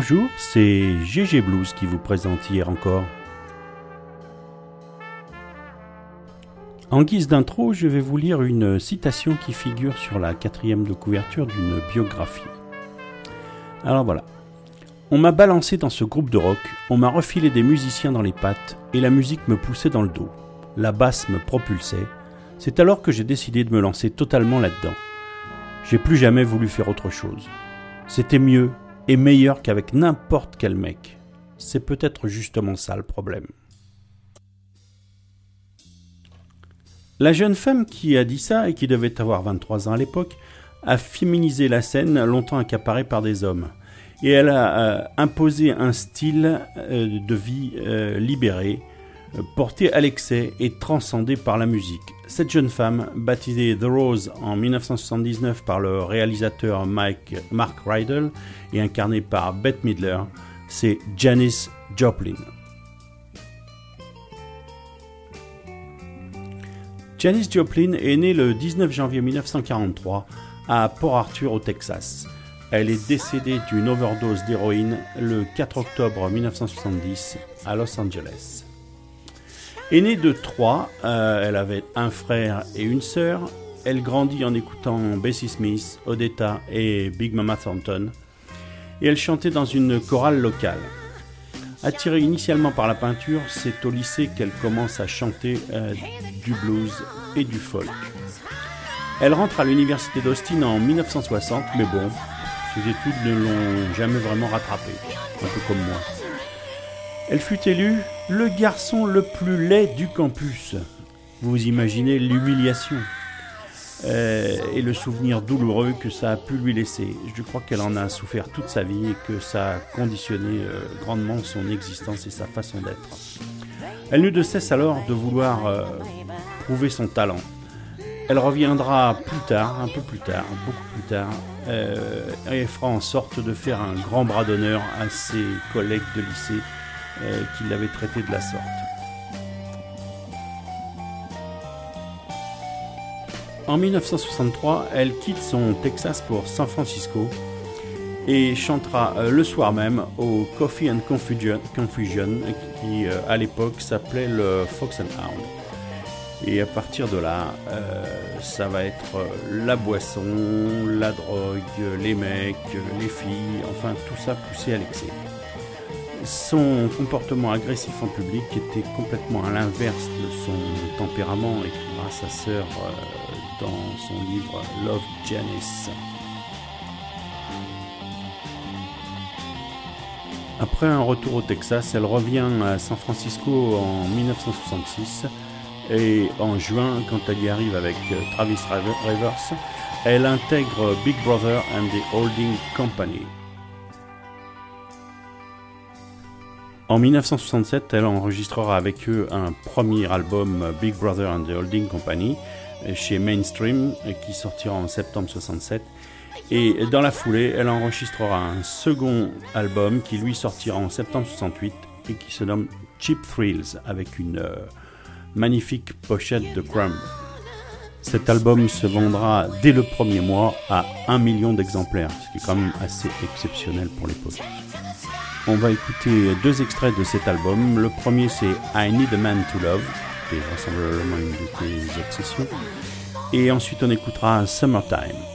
Bonjour, c'est GG Blues qui vous présente hier encore. En guise d'intro, je vais vous lire une citation qui figure sur la quatrième de couverture d'une biographie. Alors voilà. On m'a balancé dans ce groupe de rock, on m'a refilé des musiciens dans les pattes et la musique me poussait dans le dos. La basse me propulsait. C'est alors que j'ai décidé de me lancer totalement là-dedans. J'ai plus jamais voulu faire autre chose. C'était mieux, est meilleur qu'avec n'importe quel mec. C'est peut-être justement ça le problème. La jeune femme qui a dit ça et qui devait avoir 23 ans à l'époque a féminisé la scène longtemps accaparée par des hommes. Et elle a euh, imposé un style euh, de vie euh, libéré, porté à l'excès et transcendé par la musique. Cette jeune femme, baptisée The Rose en 1979 par le réalisateur Mike, Mark Rydell et incarnée par Bette Midler, c'est Janis Joplin. Janis Joplin est née le 19 janvier 1943 à Port Arthur au Texas. Elle est décédée d'une overdose d'héroïne le 4 octobre 1970 à Los Angeles. Aînée de trois, euh, elle avait un frère et une sœur. Elle grandit en écoutant Bessie Smith, Odetta et Big Mama Thornton. Et elle chantait dans une chorale locale. Attirée initialement par la peinture, c'est au lycée qu'elle commence à chanter euh, du blues et du folk. Elle rentre à l'université d'Austin en 1960, mais bon, ses études ne l'ont jamais vraiment rattrapée, un peu comme moi. Elle fut élue le garçon le plus laid du campus. Vous imaginez l'humiliation euh, et le souvenir douloureux que ça a pu lui laisser. Je crois qu'elle en a souffert toute sa vie et que ça a conditionné euh, grandement son existence et sa façon d'être. Elle ne cesse alors de vouloir euh, prouver son talent. Elle reviendra plus tard, un peu plus tard, beaucoup plus tard, et fera en sorte de faire un grand bras d'honneur à ses collègues de lycée euh, qui l'avait traité de la sorte. En 1963, elle quitte son Texas pour San Francisco et chantera euh, le soir même au Coffee and Confusion, qui euh, à l'époque s'appelait le Fox and Hound. Et à partir de là, ça va être la boisson, la drogue, les mecs, les filles, enfin tout ça poussé à l'excès. Son comportement agressif en public était complètement à l'inverse de son tempérament, écrira sa sœur euh, dans son livre Love Janice. Après un retour au Texas, elle revient à San Francisco en 1966 et en juin, quand elle y arrive avec euh, Travis Rivers, elle intègre Big Brother and the Holding Company. En 1967, elle enregistrera avec eux un premier album Big Brother and the Holding Company chez Mainstream qui sortira en septembre 67. Et dans la foulée, elle enregistrera un second album qui lui sortira en septembre 68 et qui se nomme Cheap Thrills avec une euh, magnifique pochette de Crumb. Cet album se vendra dès le premier mois à un million d'exemplaires, ce qui est quand même assez exceptionnel pour l'époque. On va écouter deux extraits de cet album. Le premier c'est I Need a Man to Love, qui est vraisemblablement une de tes obsessions. Et ensuite on écoutera Summertime.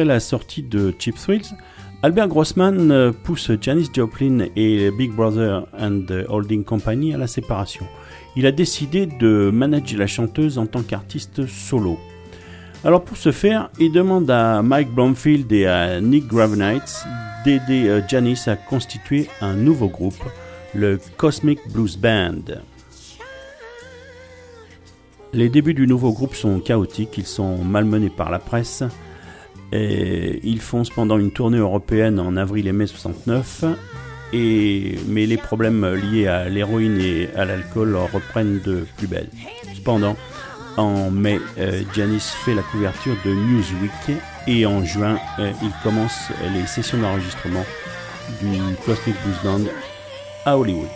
Après la sortie de Cheap Thrills, Albert Grossman euh, pousse Janis Joplin et Big Brother and the Holding Company à la séparation. Il a décidé de manager la chanteuse en tant qu'artiste solo. Alors pour ce faire, il demande à Mike Blomfield et à Nick Gravenites d'aider euh, Janis à constituer un nouveau groupe, le Cosmic Blues Band. Les débuts du nouveau groupe sont chaotiques, ils sont malmenés par la presse. Ils font cependant une tournée européenne en avril et mai 69. Et, mais les problèmes liés à l'héroïne et à l'alcool reprennent de plus belle. Cependant, en mai, euh, Janis fait la couverture de Newsweek et en juin, euh, il commence les sessions d'enregistrement du Cosmic Blues Band à Hollywood.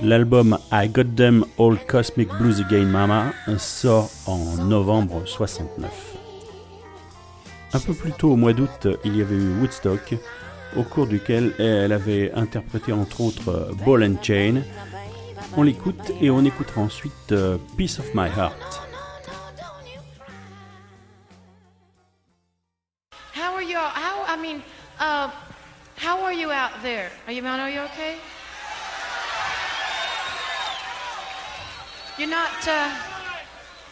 L'album I Got Them All Cosmic Blues Again Mama sort en novembre 69. Un peu plus tôt au mois d'août, il y avait eu Woodstock, au cours duquel elle avait interprété entre autres Ball and Chain. On l'écoute et on écoutera ensuite euh, Piece of My Heart. Uh, how are you out there? Are you okay? You're not. Uh,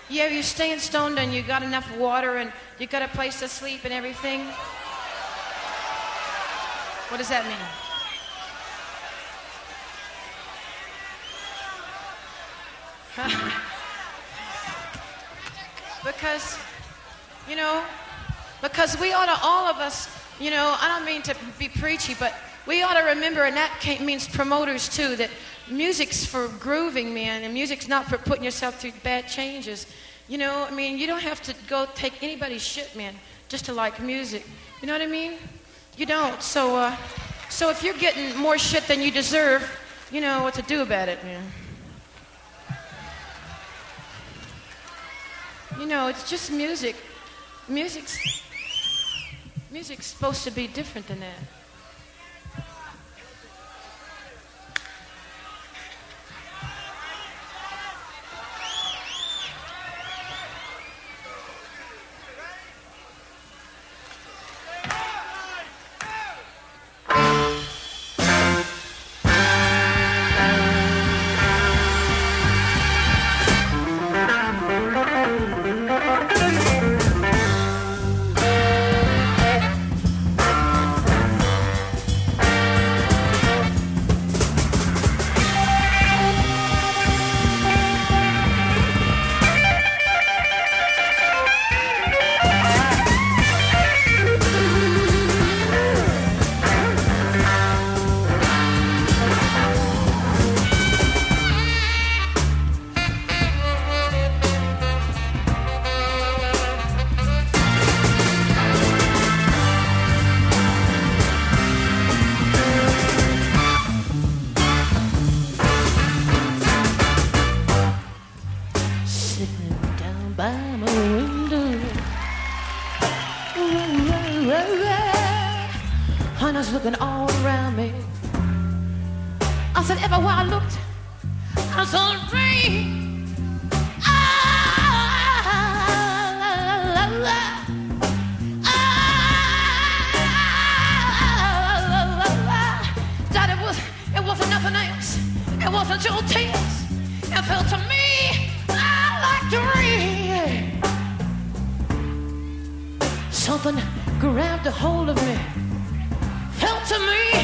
yeah, you're staying stoned and you got enough water and you got a place to sleep and everything. What does that mean? because, you know, because we ought to, all of us, you know, I don't mean to be preachy, but we ought to remember, and that means promoters too, that music's for grooving, man, and music's not for putting yourself through bad changes. You know, I mean, you don't have to go take anybody's shit, man, just to like music. You know what I mean? You don't. So, uh, so if you're getting more shit than you deserve, you know what to do about it, man. You know, it's just music. Music's music's supposed to be different than that. sitting down by my window. Hunters looking all around me. I said, everywhere I looked, I saw a dream. Ah, It wasn't nothing else. It wasn't your tears. It felt to me. Something grabbed a hold of me. Felt to me,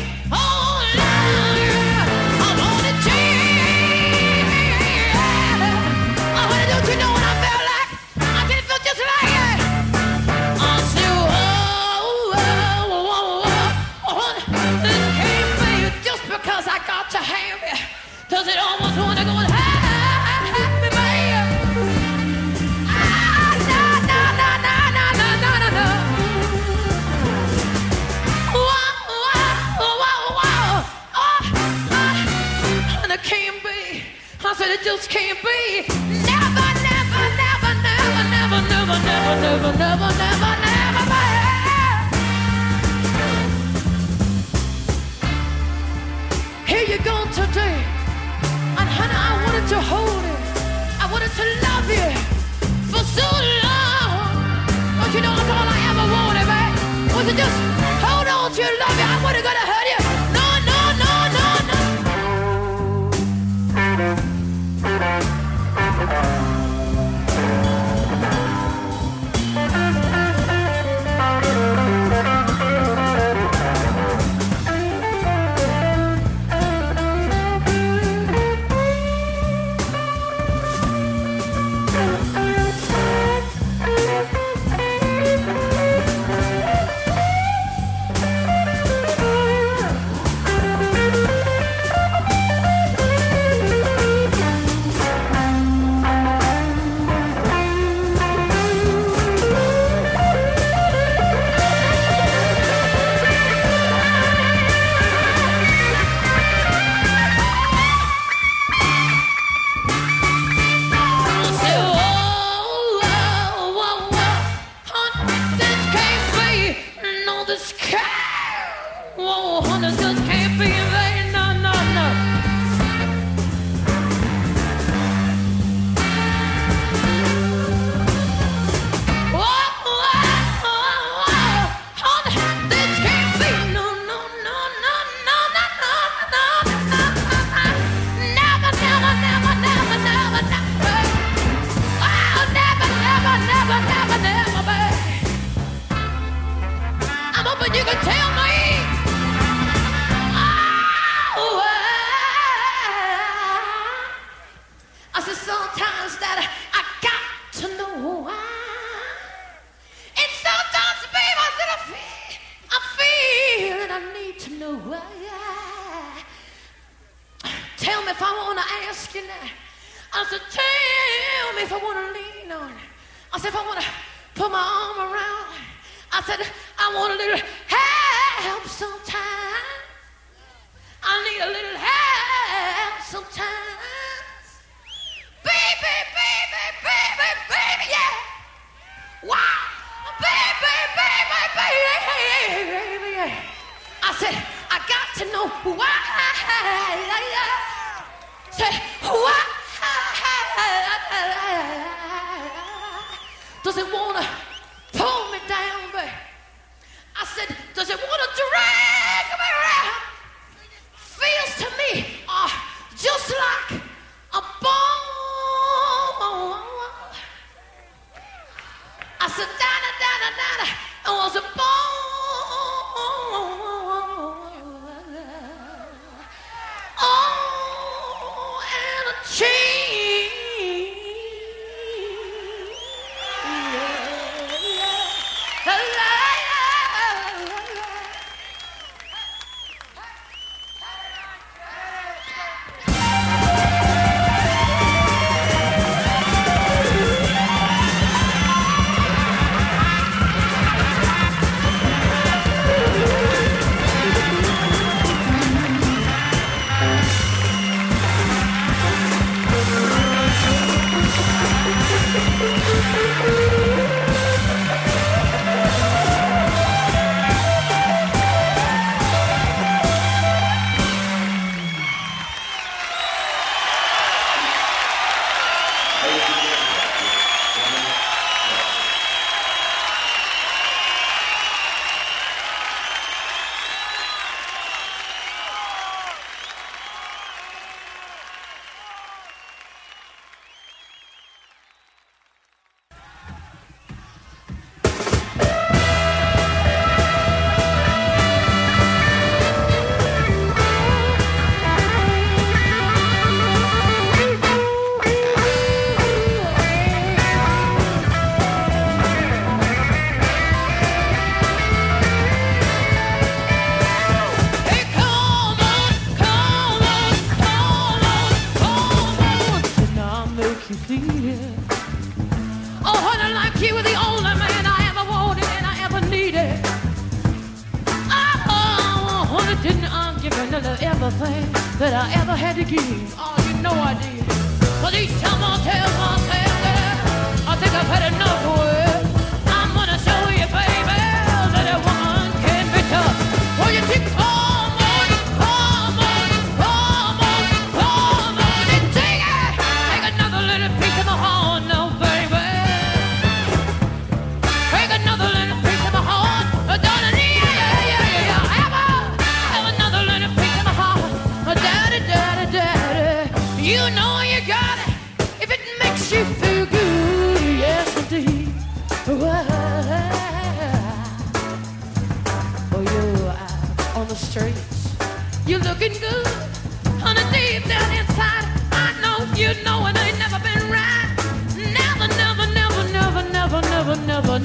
just can't be. Never, never, never, never, never, never, never, never, never, never, never, babe. Here you go today. And honey, I wanted to hold it. I wanted to love you for so long. But you know that's all I ever wanted, man. Was to just hold on to your love know why. Tell me if I want to ask you now. I said, tell me if I want to lean on. I said, if I want to put my arm around. I said, I want a little help sometimes. I need a little help sometimes. Baby, baby, baby, baby, yeah. Wow. Baby, baby, baby, baby, said, I got to know why. Say, why does it want to pull me down, babe? I said, does it want to drag me around? Feels to me uh, just like a bone. I said, Dana, Dana, Dana, it was a bone. Cheese!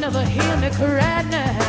never hear me cry now.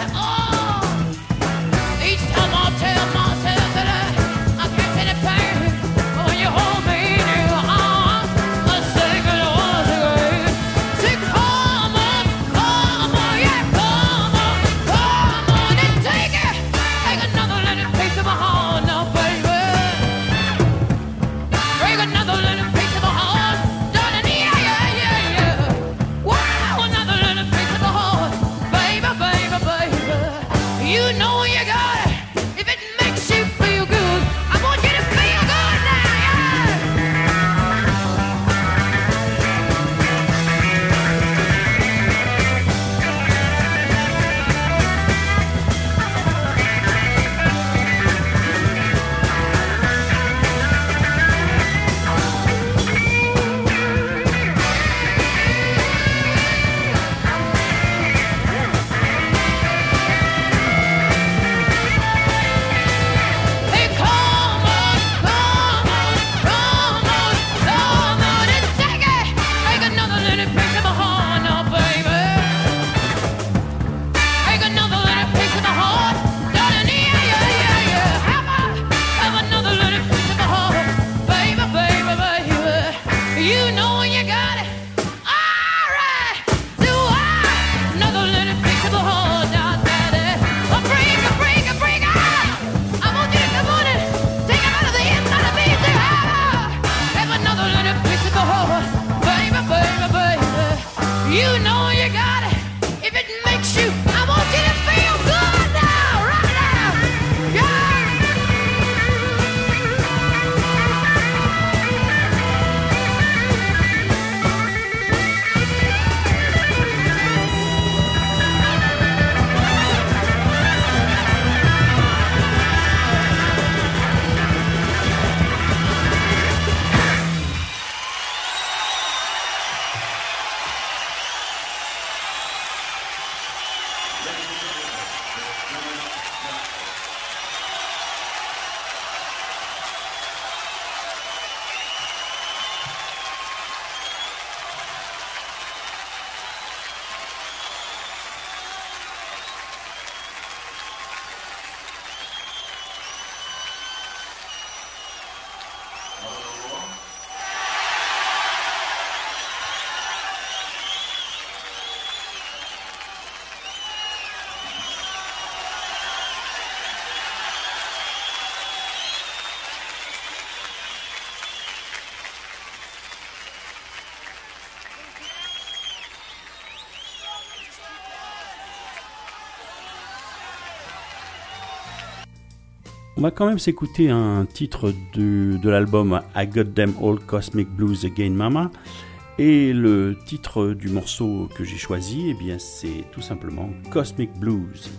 On va quand même s'écouter un titre de, l'album I Got Them All Cosmic Blues Again Mama. Et le titre du morceau que j'ai choisi, eh c'est tout simplement Cosmic Blues.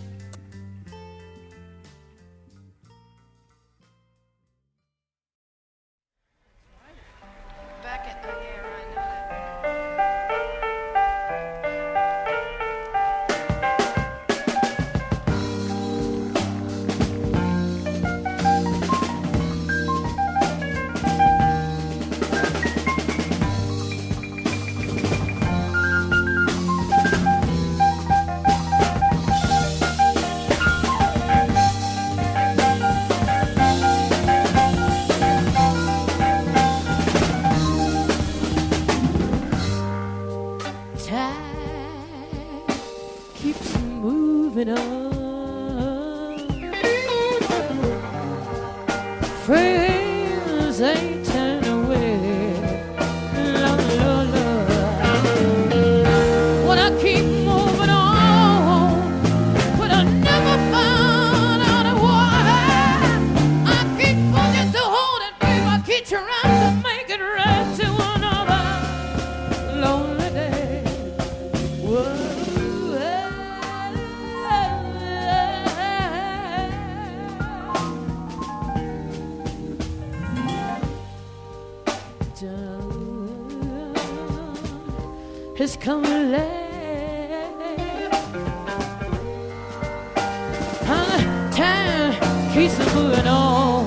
peace of food and all.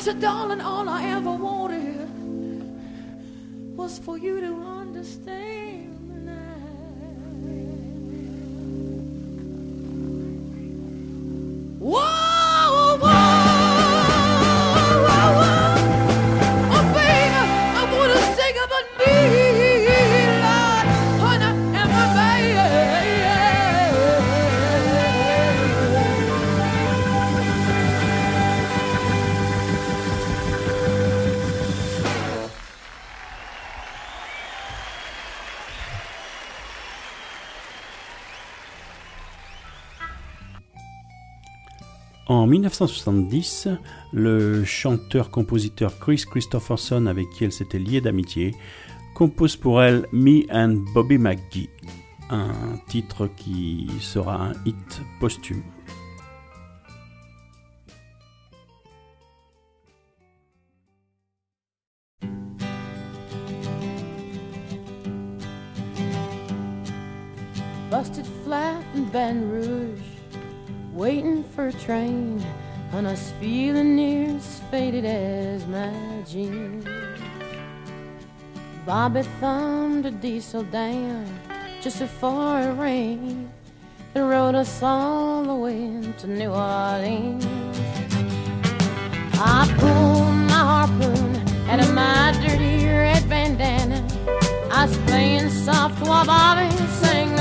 I said, darling, all I ever wanted was for you to understand. 1970, le chanteur-compositeur Chris Christopherson, avec qui elle s'était liée d'amitié, compose pour elle Me and Bobby McGee, un titre qui sera un hit posthume. Busted flat in Ben Rouge. waiting for a train, and us feeling near as faded as my jeans. Bobby thumbed a diesel down just before it rained. They rode us all the way to New Orleans. I pulled my harpoon out of my dirty red bandana. I was playing soft while Bobby sang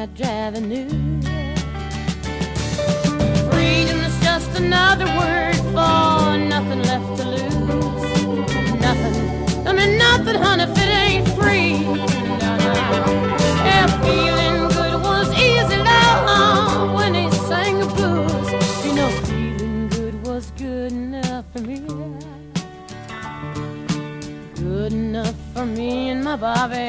that Javi knew. Freedom is just another word for nothing left to lose. Nothing, I mean nothing, honey, if it ain't free. No, no. Yeah, feeling good was easy, love, when he sang the blues. You know, feeling good was good enough for me. Good enough for me and my Bobby,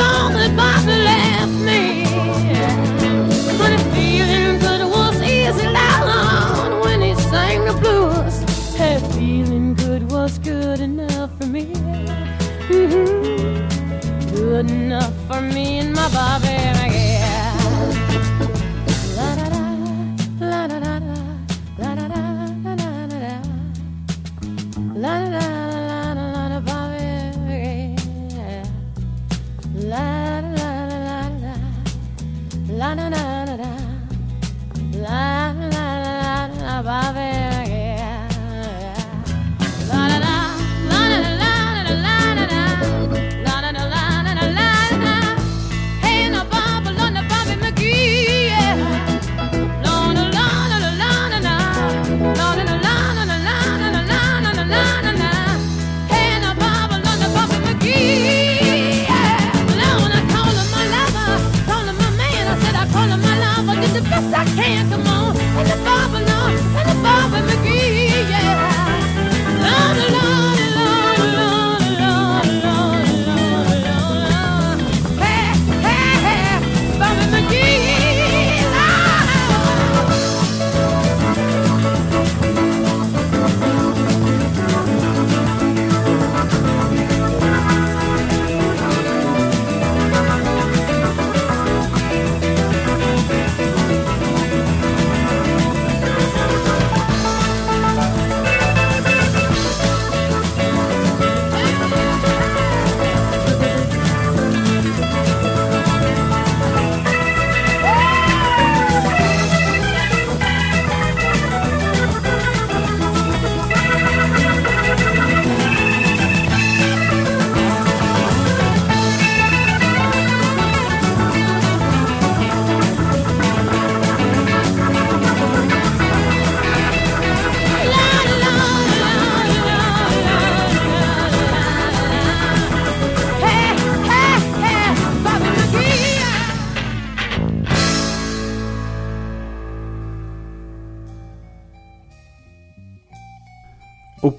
All that Bobby left me. But if feeling good was easy loud when he sang the blues. Hey, feeling good was good enough for me. Mhm. Good enough for me and my Bobby.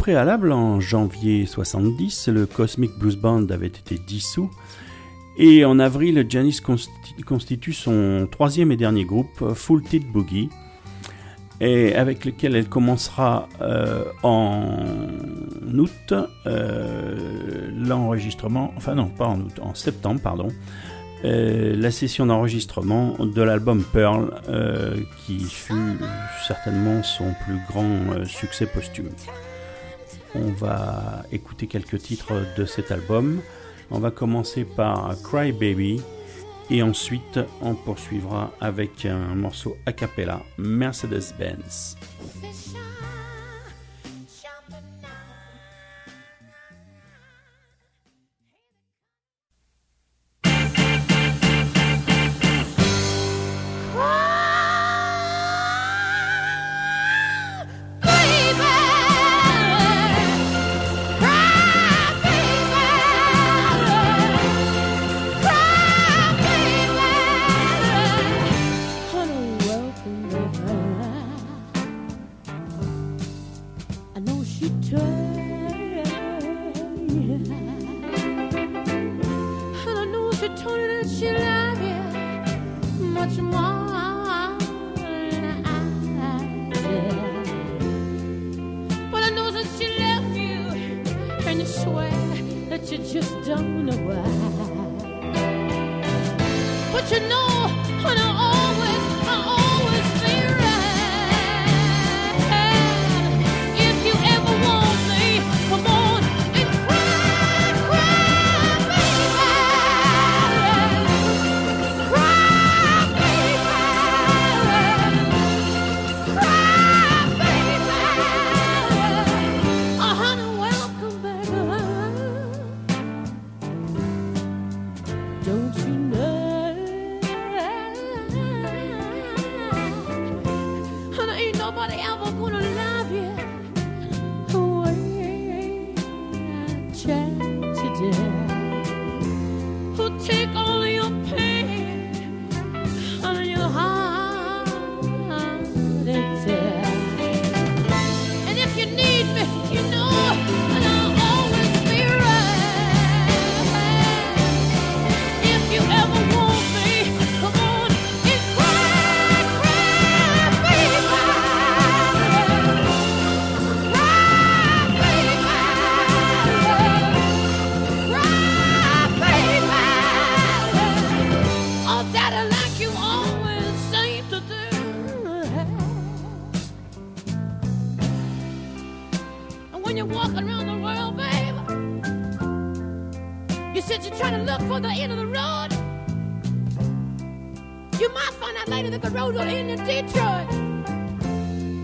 Préalable, en janvier 70, le Cosmic Blues Band avait été dissous et en avril, Janis consti- constitue son troisième et dernier groupe, Full Tit Boogie, et avec lequel elle commencera euh, en août euh, l'enregistrement, enfin non, pas en août, en septembre, pardon, euh, la session d'enregistrement de l'album Pearl, qui fut certainement son plus grand succès posthume. On va écouter quelques titres de cet album. On va commencer par Cry Baby et ensuite on poursuivra avec un morceau a cappella Mercedes-Benz. Later that the end in Detroit.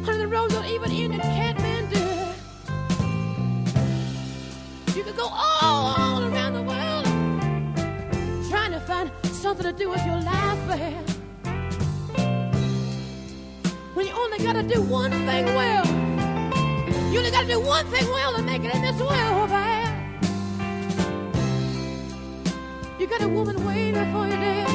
Or the road will even end in Kathmandu. You could go all, all around the world trying to find something to do with your life, babe. When you only gotta do one thing well. You only gotta do one thing well to make it in this world, babe. You got a woman waiting for you there.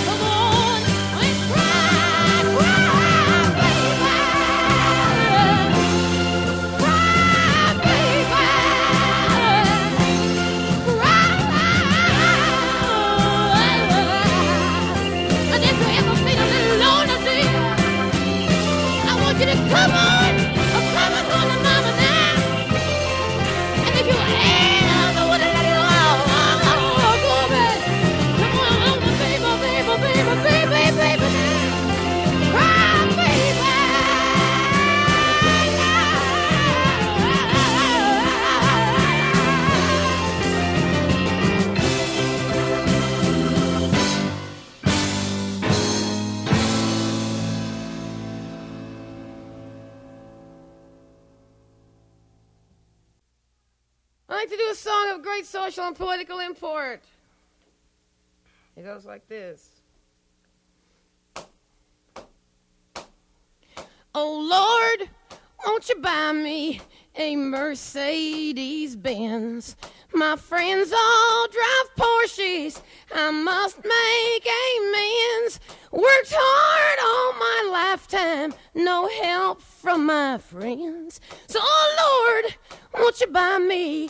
social and political import. It goes like this. Oh Lord, won't you buy me a Mercedes Benz? My friends all drive Porsches. I must make amends. Worked hard all my lifetime, no help from my friends. So, oh Lord, won't you buy me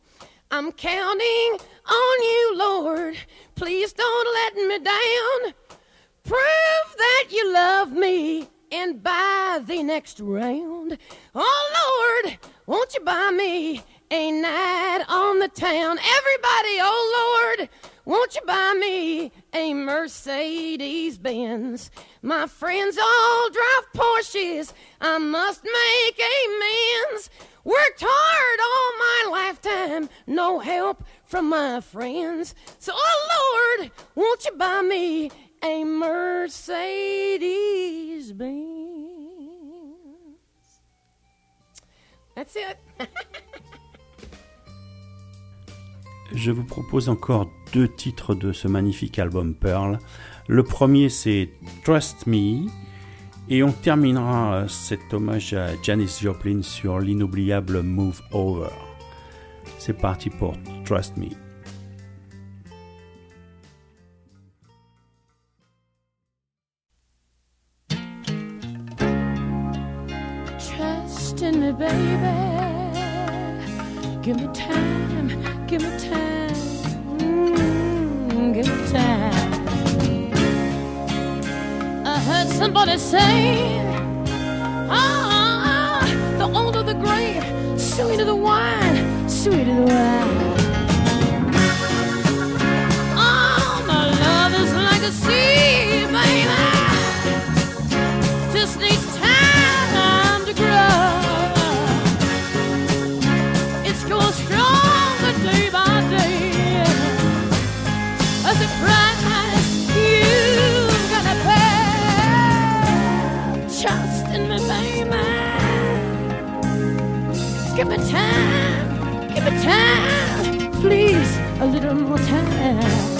I'm counting on you, Lord. Please don't let me down. Prove that you love me and buy the next round. Oh, Lord, won't you buy me a night on the town? Everybody, oh, Lord, won't you buy me a Mercedes Benz? My friends all drive Porsches. I must make amends. Worked hard all my lifetime, no help from my friends. So, oh Lord, won't you buy me a Mercedes Benz? That's it. Je vous propose encore deux titres de ce magnifique album Pearl. Le premier, c'est Trust Me. Et on terminera euh, cet hommage à Janis Joplin sur l'inoubliable Move Over. C'est parti pour Trust Me. Trust in me, baby. Give me time, give me time. Somebody say, ah, ah, ah, the older the grape, sweeter the wine, sweeter the wine. Give me time, give me time, please, a little more time.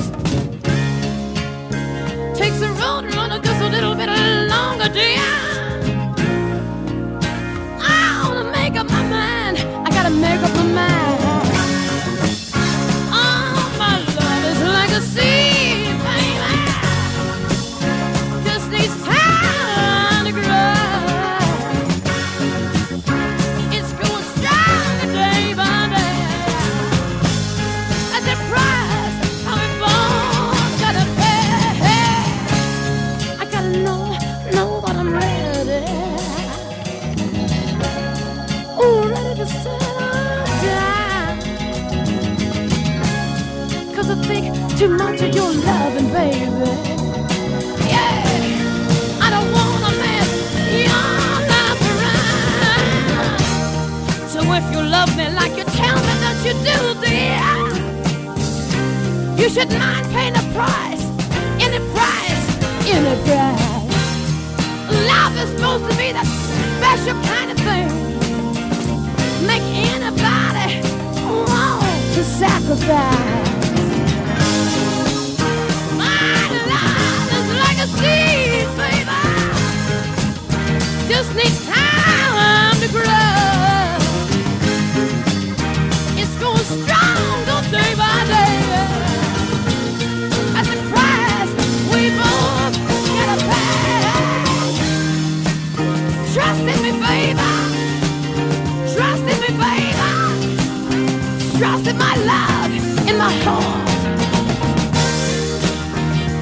in my love, in my heart.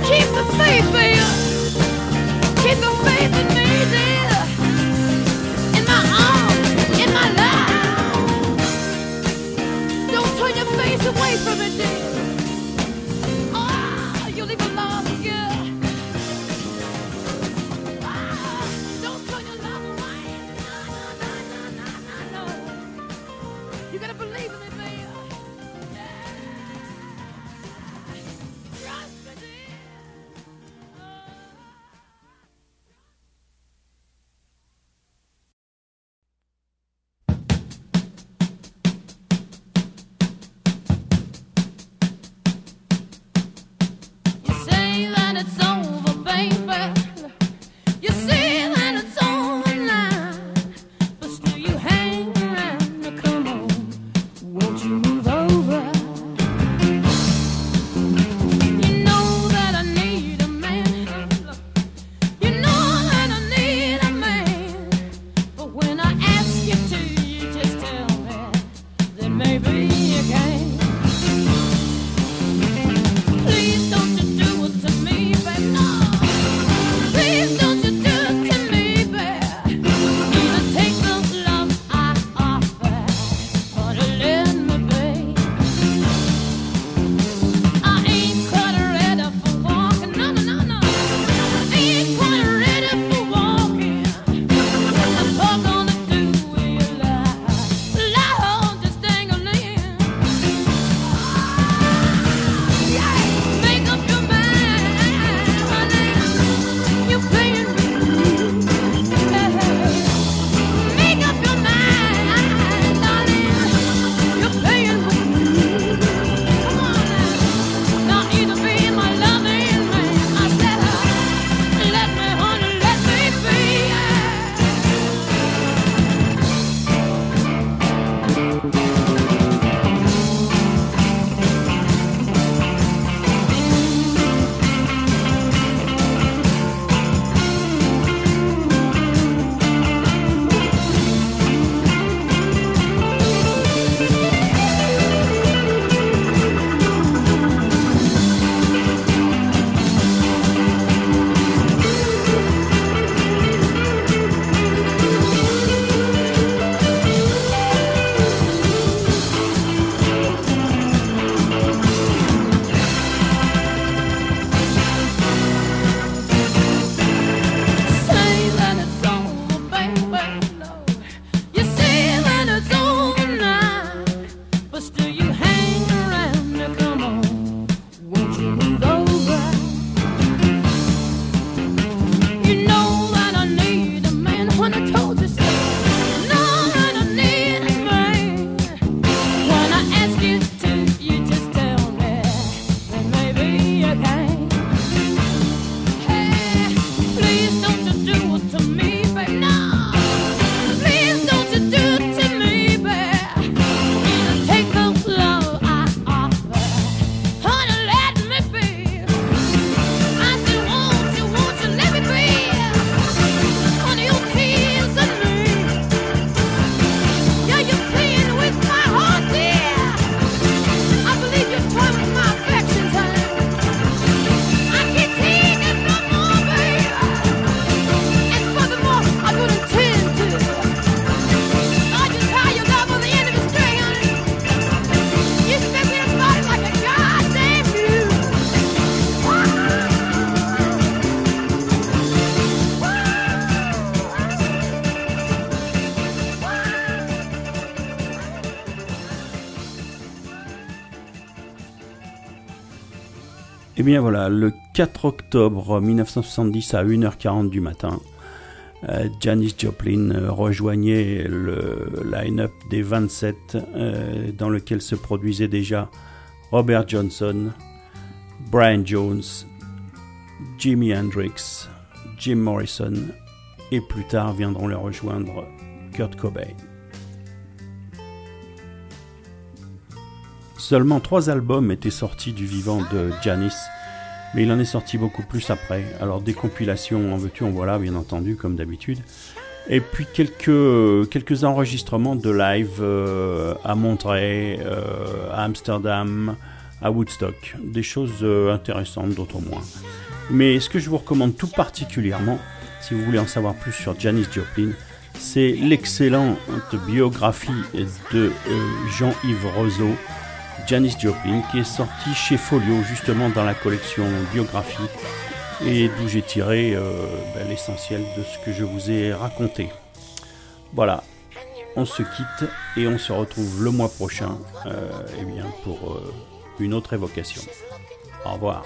Keep the faith, baby. Keep the faith in me, dear. In my arms, in my love. Don't turn your face away from it, dear. Voilà, le 4 octobre 1970 à 1h40 du matin, euh, Janis Joplin euh, rejoignait le line-up des 27 euh, dans lequel se produisaient déjà Robert Johnson, Brian Jones, Jimi Hendrix, Jim Morrison et plus tard viendront le rejoindre Kurt Cobain. Seulement trois albums étaient sortis du vivant de Janis, mais il en est sorti beaucoup plus après. Alors des compilations en veux-tu, en voilà, bien entendu, comme d'habitude. Et puis quelques, quelques enregistrements de live euh, à Monterey, euh, à Amsterdam, à Woodstock. Des choses euh, intéressantes, d'autres moins. Mais ce que je vous recommande tout particulièrement, si vous voulez en savoir plus sur Janis Joplin, c'est l'excellente biographie de Jean-Yves Roseau, Janis Joplin, qui est sortie chez Folio, justement dans la collection biographie, et d'où j'ai tiré euh, ben, l'essentiel de ce que je vous ai raconté. Voilà, on se quitte et on se retrouve le mois prochain euh, eh bien, pour euh, une autre évocation. Au revoir.